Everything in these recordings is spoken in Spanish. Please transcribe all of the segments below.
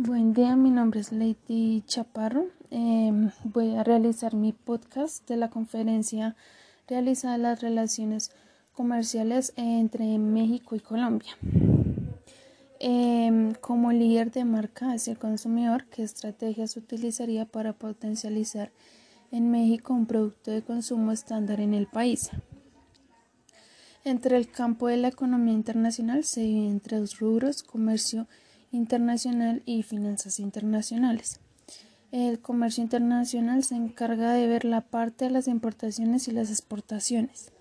Buen día, mi nombre es Lady Chaparro. Em, voy a realizar mi podcast de la conferencia realizada las relaciones comerciales entre México y Colombia. Em, como líder de marca hacia el consumidor, ¿qué estrategias utilizaría para potencializar en México un producto de consumo estándar en el país? Entre el campo de la economía internacional se divide entre dos rubros, comercio internacional y finanzas internacionales. El comercio internacional se encarga de ver la parte de las importaciones y las exportaciones.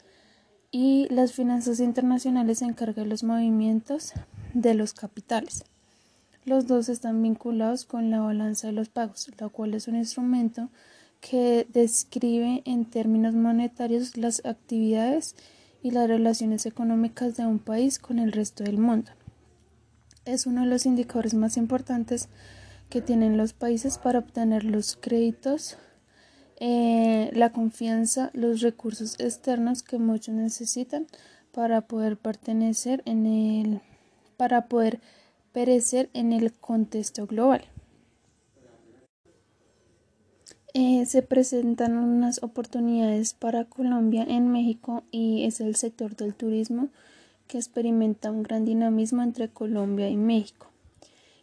Y las finanzas internacionales se encargan de los movimientos de los capitales. Los dos están vinculados con la balanza de los pagos, la cual es un instrumento que describe en términos monetarios las actividades y las relaciones económicas de un país con el resto del mundo es uno de los indicadores más importantes que tienen los países para obtener los créditos, eh, la confianza, los recursos externos que muchos necesitan para poder pertenecer en el, para poder perecer en el contexto global. Eh, se presentan unas oportunidades para Colombia en México y es el sector del turismo que experimenta un gran dinamismo entre Colombia y México.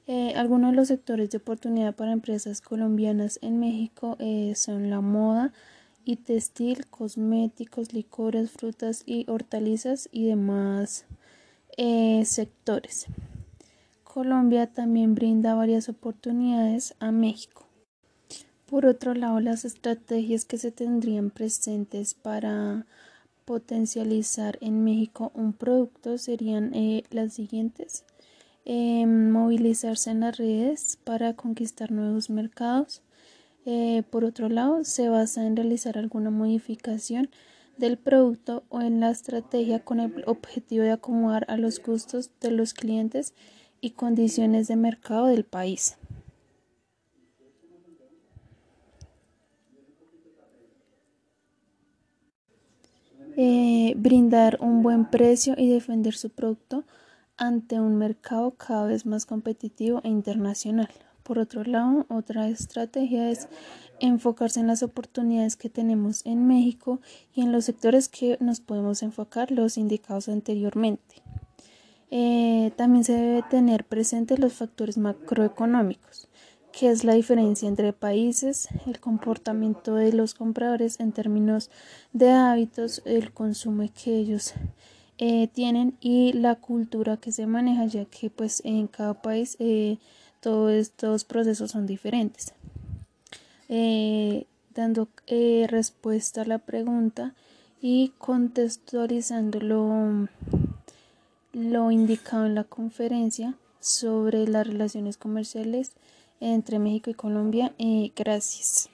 Eh, algunos de los sectores de oportunidad para empresas colombianas en México eh, son la moda y textil, cosméticos, licores, frutas y hortalizas y demás eh, sectores. Colombia también brinda varias oportunidades a México. Por otro lado, las estrategias que se tendrían presentes para potencializar en México un producto serían eh, las siguientes. Em, movilizarse en las redes para conquistar nuevos mercados. Eh, por otro lado, se basa en realizar alguna modificación del producto o en la estrategia con el objetivo de acomodar a los gustos de los clientes y condiciones de mercado del país. Eh, brindar un buen precio y defender su producto ante un mercado cada vez más competitivo e internacional. Por otro lado, otra estrategia es enfocarse en las oportunidades que tenemos en México y en los sectores que nos podemos enfocar, los indicados anteriormente. Eh, también se debe tener presentes los factores macroeconómicos qué es la diferencia entre países, el comportamiento de los compradores en términos de hábitos, el consumo que ellos eh, tienen y la cultura que se maneja, ya que pues en cada país eh, todos estos procesos son diferentes. Eh, dando respuesta a la pregunta y contextualizando lo, lo indicado en la conferencia sobre las relaciones comerciales entre México y Colombia. Eh, gracias.